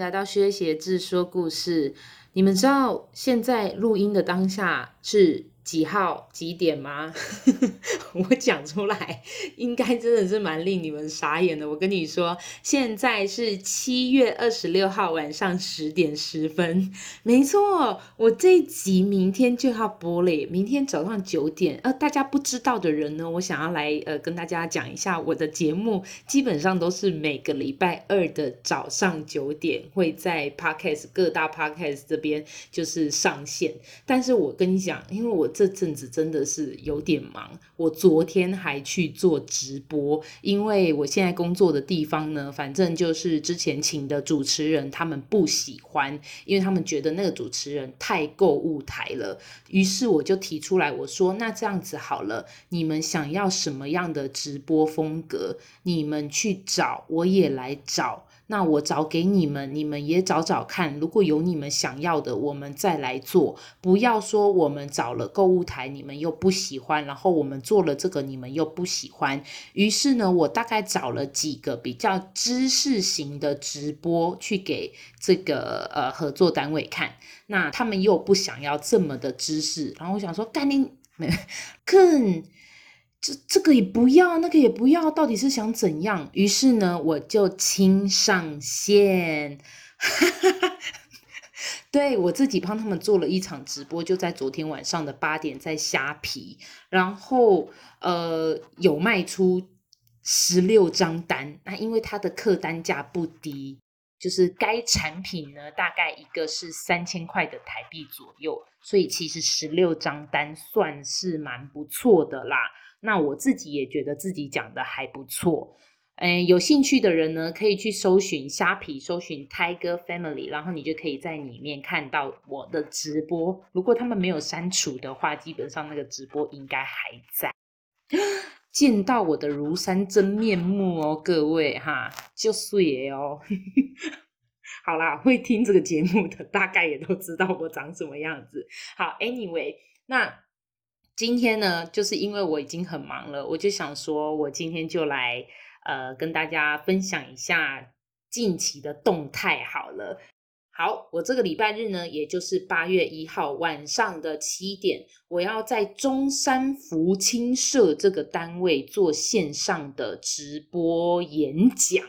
来到薛鞋志说故事。你们知道现在录音的当下是几号几点吗？我讲出来，应该真的是蛮令你们傻眼的。我跟你说，现在是七月二十六号晚上十点十分。没错，我这一集明天就要播了，明天早上九点。呃，大家不知道的人呢，我想要来呃跟大家讲一下，我的节目基本上都是每个礼拜二的早上九点会在 Podcast 各大 Podcast 这边就是上线。但是我跟你讲，因为我。这阵子真的是有点忙，我昨天还去做直播，因为我现在工作的地方呢，反正就是之前请的主持人，他们不喜欢，因为他们觉得那个主持人太购物台了。于是我就提出来，我说那这样子好了，你们想要什么样的直播风格，你们去找，我也来找。那我找给你们，你们也找找看。如果有你们想要的，我们再来做。不要说我们找了购物台，你们又不喜欢，然后我们做了这个，你们又不喜欢。于是呢，我大概找了几个比较知识型的直播去给这个呃合作单位看。那他们又不想要这么的知识，然后我想说，干你更。这这个也不要，那个也不要，到底是想怎样？于是呢，我就亲上线，对，我自己帮他们做了一场直播，就在昨天晚上的八点，在虾皮，然后呃有卖出十六张单，那因为它的客单价不低，就是该产品呢大概一个是三千块的台币左右，所以其实十六张单算是蛮不错的啦。那我自己也觉得自己讲的还不错，嗯，有兴趣的人呢，可以去搜寻虾皮，搜寻 Tiger Family，然后你就可以在里面看到我的直播。如果他们没有删除的话，基本上那个直播应该还在。见到我的庐山真面目哦，各位哈，就是哦。好啦，会听这个节目的大概也都知道我长什么样子。好，Anyway，那。今天呢，就是因为我已经很忙了，我就想说，我今天就来呃跟大家分享一下近期的动态好了。好，我这个礼拜日呢，也就是八月一号晚上的七点，我要在中山福清社这个单位做线上的直播演讲，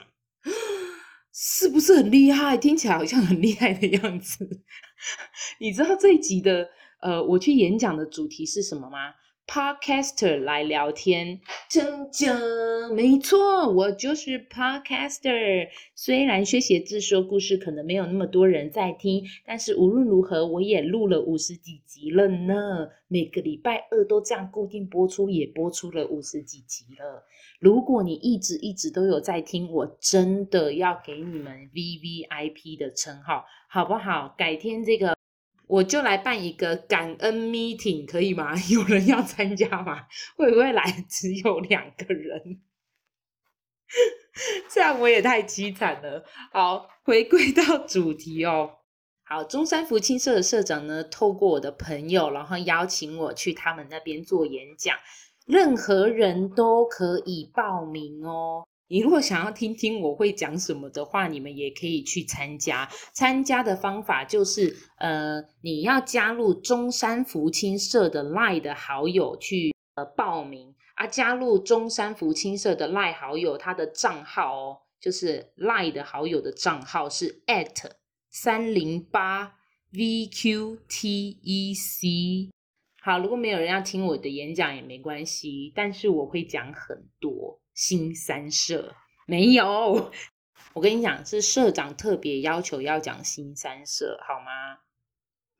是不是很厉害？听起来好像很厉害的样子。你知道这一集的？呃，我去演讲的主题是什么吗？Podcaster 来聊天，真假？没错，我就是 Podcaster。虽然薛写字说故事可能没有那么多人在听，但是无论如何，我也录了五十几集了呢。每个礼拜二都这样固定播出，也播出了五十几集了。如果你一直一直都有在听，我真的要给你们 VVIP 的称号，好不好？改天这个。我就来办一个感恩 meeting，可以吗？有人要参加吗？会不会来只有两个人？这样我也太凄惨了。好，回归到主题哦。好，中山福清社的社长呢，透过我的朋友，然后邀请我去他们那边做演讲，任何人都可以报名哦。你如果想要听听我会讲什么的话，你们也可以去参加。参加的方法就是，呃，你要加入中山福清社的 LINE 的好友去呃报名啊。加入中山福清社的 LINE 好友，他的账号哦，就是 LINE 的好友的账号是 at 三零八 VQTEC。好，如果没有人要听我的演讲也没关系，但是我会讲很多。新三社没有，我跟你讲，是社长特别要求要讲新三社，好吗？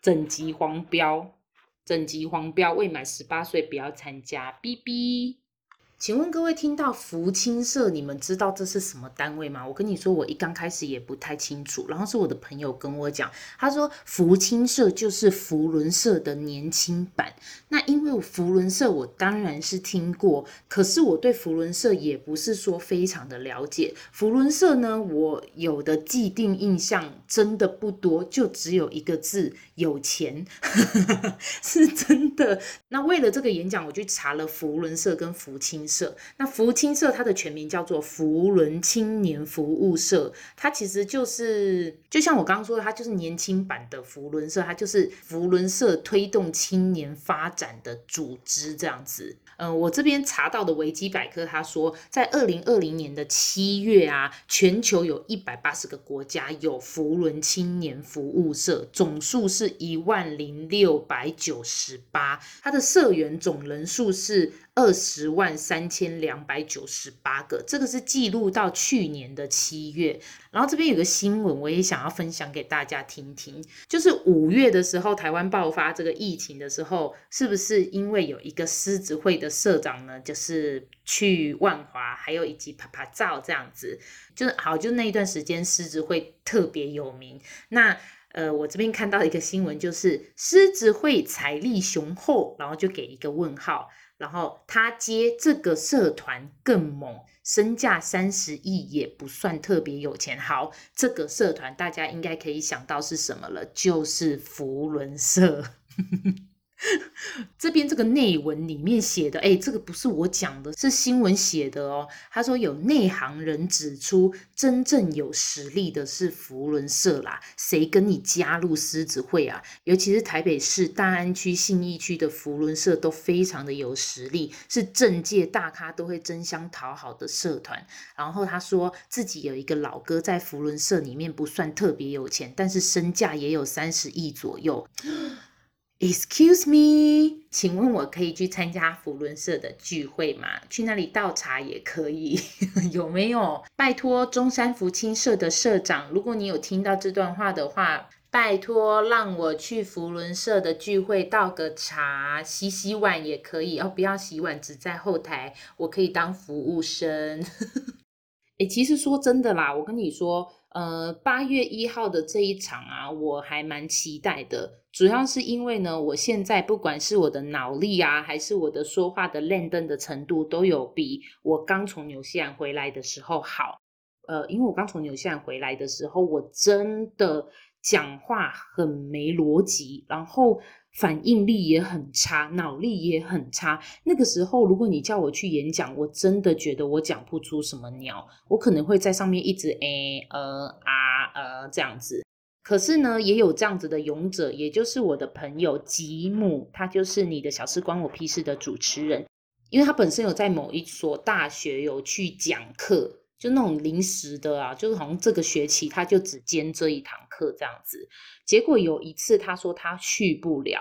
整集黄标，整集黄标，未满十八岁不要参加，哔哔。请问各位听到福清社，你们知道这是什么单位吗？我跟你说，我一刚开始也不太清楚，然后是我的朋友跟我讲，他说福清社就是福伦社的年轻版。那因为福伦社我当然是听过，可是我对福伦社也不是说非常的了解。福伦社呢，我有的既定印象真的不多，就只有一个字：有钱，是真的。那为了这个演讲，我去查了福伦社跟福清社。那福青社它的全名叫做福伦青年服务社，它其实就是就像我刚刚说的，它就是年轻版的福伦社，它就是福伦社推动青年发展的组织这样子。嗯、我这边查到的维基百科，他说在二零二零年的七月啊，全球有一百八十个国家有福伦青年服务社，总数是一万零六百九十八，它的社员总人数是二十万三千两百九十八个，这个是记录到去年的七月。然后这边有个新闻，我也想要分享给大家听听，就是五月的时候，台湾爆发这个疫情的时候，是不是因为有一个狮子会的社长呢，就是去万华，还有以及趴趴照这样子，就是好，就那一段时间狮子会特别有名。那呃，我这边看到一个新闻，就是狮子会财力雄厚，然后就给一个问号。然后他接这个社团更猛，身价三十亿也不算特别有钱。好，这个社团大家应该可以想到是什么了，就是福伦社。这边这个内文里面写的，哎，这个不是我讲的，是新闻写的哦。他说有内行人指出，真正有实力的是福伦社啦，谁跟你加入狮子会啊？尤其是台北市大安区信义区的福伦社都非常的有实力，是政界大咖都会争相讨好的社团。然后他说自己有一个老哥在福伦社里面不算特别有钱，但是身价也有三十亿左右。Excuse me，请问我可以去参加福伦社的聚会吗？去那里倒茶也可以，有没有？拜托中山福清社的社长，如果你有听到这段话的话，拜托让我去福伦社的聚会倒个茶，洗洗碗也可以哦。不要洗碗，只在后台，我可以当服务生。诶，其实说真的啦，我跟你说。呃，八月一号的这一场啊，我还蛮期待的。主要是因为呢，我现在不管是我的脑力啊，还是我的说话的练登的程度，都有比我刚从纽西兰回来的时候好。呃，因为我刚从纽西兰回来的时候，我真的讲话很没逻辑，然后。反应力也很差，脑力也很差。那个时候，如果你叫我去演讲，我真的觉得我讲不出什么鸟，我可能会在上面一直诶呃啊呃这样子。可是呢，也有这样子的勇者，也就是我的朋友吉姆，他就是你的小事关我屁事的主持人，因为他本身有在某一所大学有去讲课。就那种临时的啊，就是好像这个学期他就只兼这一堂课这样子。结果有一次他说他去不了，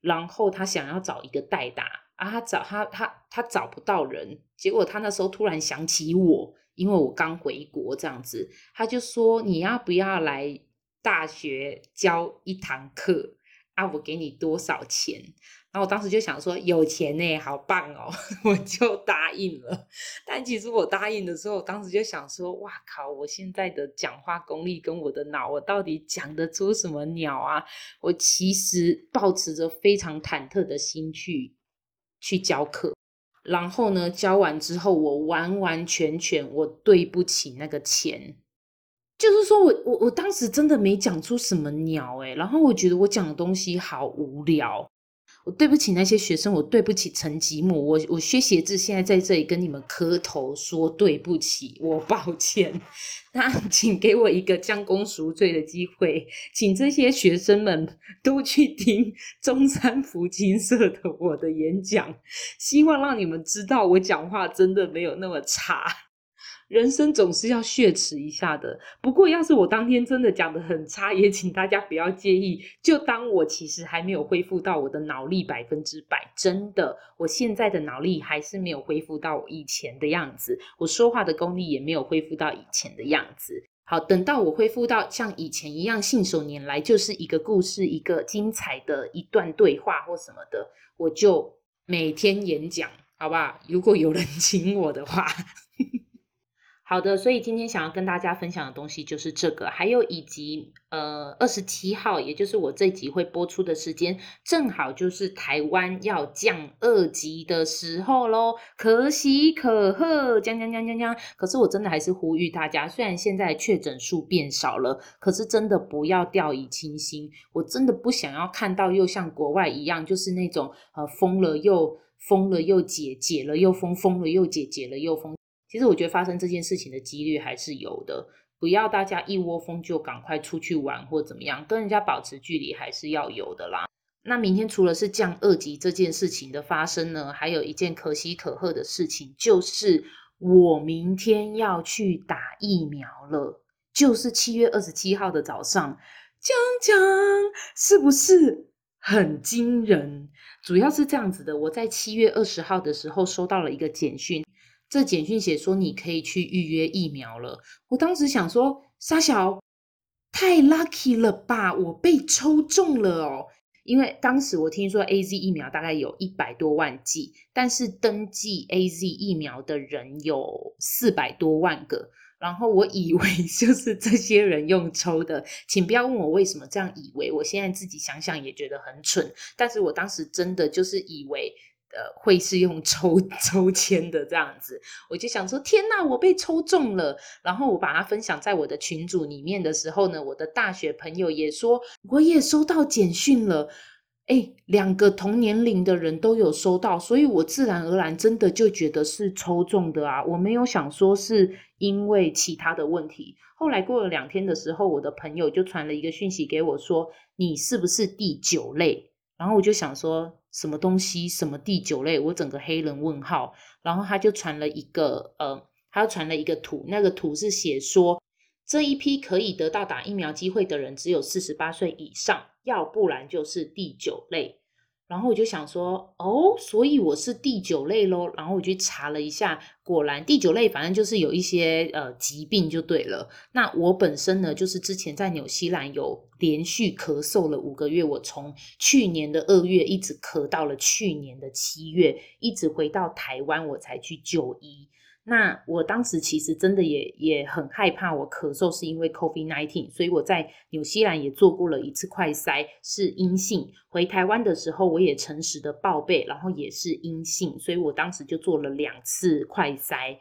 然后他想要找一个代打啊，他找他他他找不到人。结果他那时候突然想起我，因为我刚回国这样子，他就说，你要不要来大学教一堂课啊？我给你多少钱？然后我当时就想说，有钱呢，好棒哦，我就答应了。但其实我答应的时候，我当时就想说，哇靠，我现在的讲话功力跟我的脑，我到底讲得出什么鸟啊？我其实抱持着非常忐忑的心去去教课。然后呢，教完之后，我完完全全我对不起那个钱，就是说我我我当时真的没讲出什么鸟诶，然后我觉得我讲的东西好无聊。我对不起那些学生，我对不起陈吉姆，我我薛协志现在在这里跟你们磕头说对不起，我抱歉。那 请给我一个将功赎罪的机会，请这些学生们都去听中山福金社的我的演讲，希望让你们知道我讲话真的没有那么差。人生总是要血耻一下的。不过，要是我当天真的讲得很差，也请大家不要介意，就当我其实还没有恢复到我的脑力百分之百。真的，我现在的脑力还是没有恢复到我以前的样子，我说话的功力也没有恢复到以前的样子。好，等到我恢复到像以前一样信手拈来，就是一个故事，一个精彩的一段对话或什么的，我就每天演讲，好不好？如果有人 请我的话。好的，所以今天想要跟大家分享的东西就是这个，还有以及呃二十七号，也就是我这集会播出的时间，正好就是台湾要降二级的时候喽，可喜可贺，降降降降降。可是我真的还是呼吁大家，虽然现在确诊数变少了，可是真的不要掉以轻心。我真的不想要看到又像国外一样，就是那种呃封了又。封了又解，解了又封，封了又解，解了又封。其实我觉得发生这件事情的几率还是有的，不要大家一窝蜂就赶快出去玩或怎么样，跟人家保持距离还是要有的啦。那明天除了是降二级这件事情的发生呢，还有一件可喜可贺的事情，就是我明天要去打疫苗了，就是七月二十七号的早上，讲讲是不是很惊人？主要是这样子的，我在七月二十号的时候收到了一个简讯，这简讯写说你可以去预约疫苗了。我当时想说，沙小太 lucky 了吧，我被抽中了哦。因为当时我听说 AZ 疫苗大概有一百多万剂，但是登记 AZ 疫苗的人有四百多万个，然后我以为 就是这些人用抽的，请不要问我为什么这样以为，我现在自己想想也觉得很蠢，但是我当时真的就是以为。呃，会是用抽 抽签的这样子，我就想说，天哪，我被抽中了！然后我把它分享在我的群组里面的时候呢，我的大学朋友也说，我也收到简讯了。诶，两个同年龄的人都有收到，所以我自然而然真的就觉得是抽中的啊，我没有想说是因为其他的问题。后来过了两天的时候，我的朋友就传了一个讯息给我说，你是不是第九类？然后我就想说。什么东西？什么第九类？我整个黑人问号。然后他就传了一个，呃，他传了一个图，那个图是写说，这一批可以得到打疫苗机会的人只有四十八岁以上，要不然就是第九类。然后我就想说，哦，所以我是第九类咯。然后我去查了一下，果然第九类，反正就是有一些呃疾病就对了。那我本身呢，就是之前在纽西兰有连续咳嗽了五个月，我从去年的二月一直咳到了去年的七月，一直回到台湾我才去就医。那我当时其实真的也也很害怕，我咳嗽是因为 COVID-19，所以我在纽西兰也做过了一次快筛，是阴性。回台湾的时候，我也诚实的报备，然后也是阴性，所以我当时就做了两次快筛。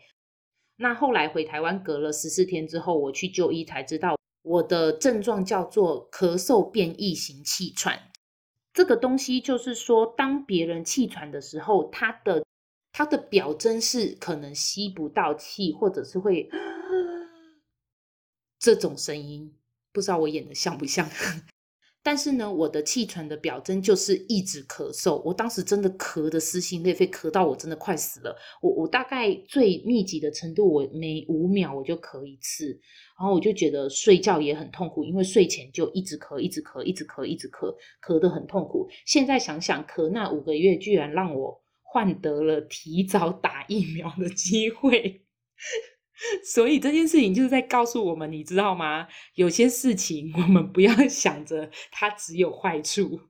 那后来回台湾隔了十四天之后，我去就医才知道，我的症状叫做咳嗽变异型气喘。这个东西就是说，当别人气喘的时候，他的它的表征是可能吸不到气，或者是会这种声音，不知道我演的像不像？但是呢，我的气喘的表征就是一直咳嗽。我当时真的咳得撕心裂肺，咳到我真的快死了。我我大概最密集的程度，我每五秒我就咳一次，然后我就觉得睡觉也很痛苦，因为睡前就一直咳，一直咳，一直咳，一直咳，咳得很痛苦。现在想想，咳那五个月居然让我。换得了提早打疫苗的机会，所以这件事情就是在告诉我们，你知道吗？有些事情我们不要 想着它只有坏处，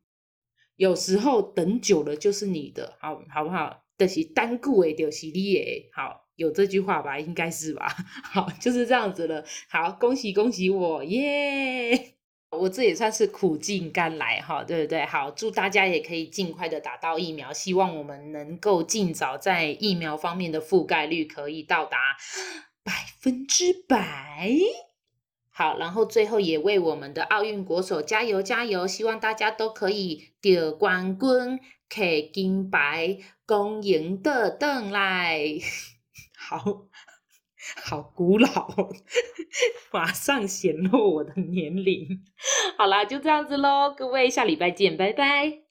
有时候等久了就是你的，好好不好？但是单顾诶，就是你诶，好，有这句话吧？应该是吧？好，就是这样子了。好，恭喜恭喜我耶我这也算是苦尽甘来哈，对不对？好，祝大家也可以尽快的打到疫苗，希望我们能够尽早在疫苗方面的覆盖率可以到达百分之百。好，然后最后也为我们的奥运国手加油加油，希望大家都可以得冠军、摕金牌、恭赢的邓来。好。好古老，马上显露我的年龄。好啦，就这样子喽，各位，下礼拜见，拜拜。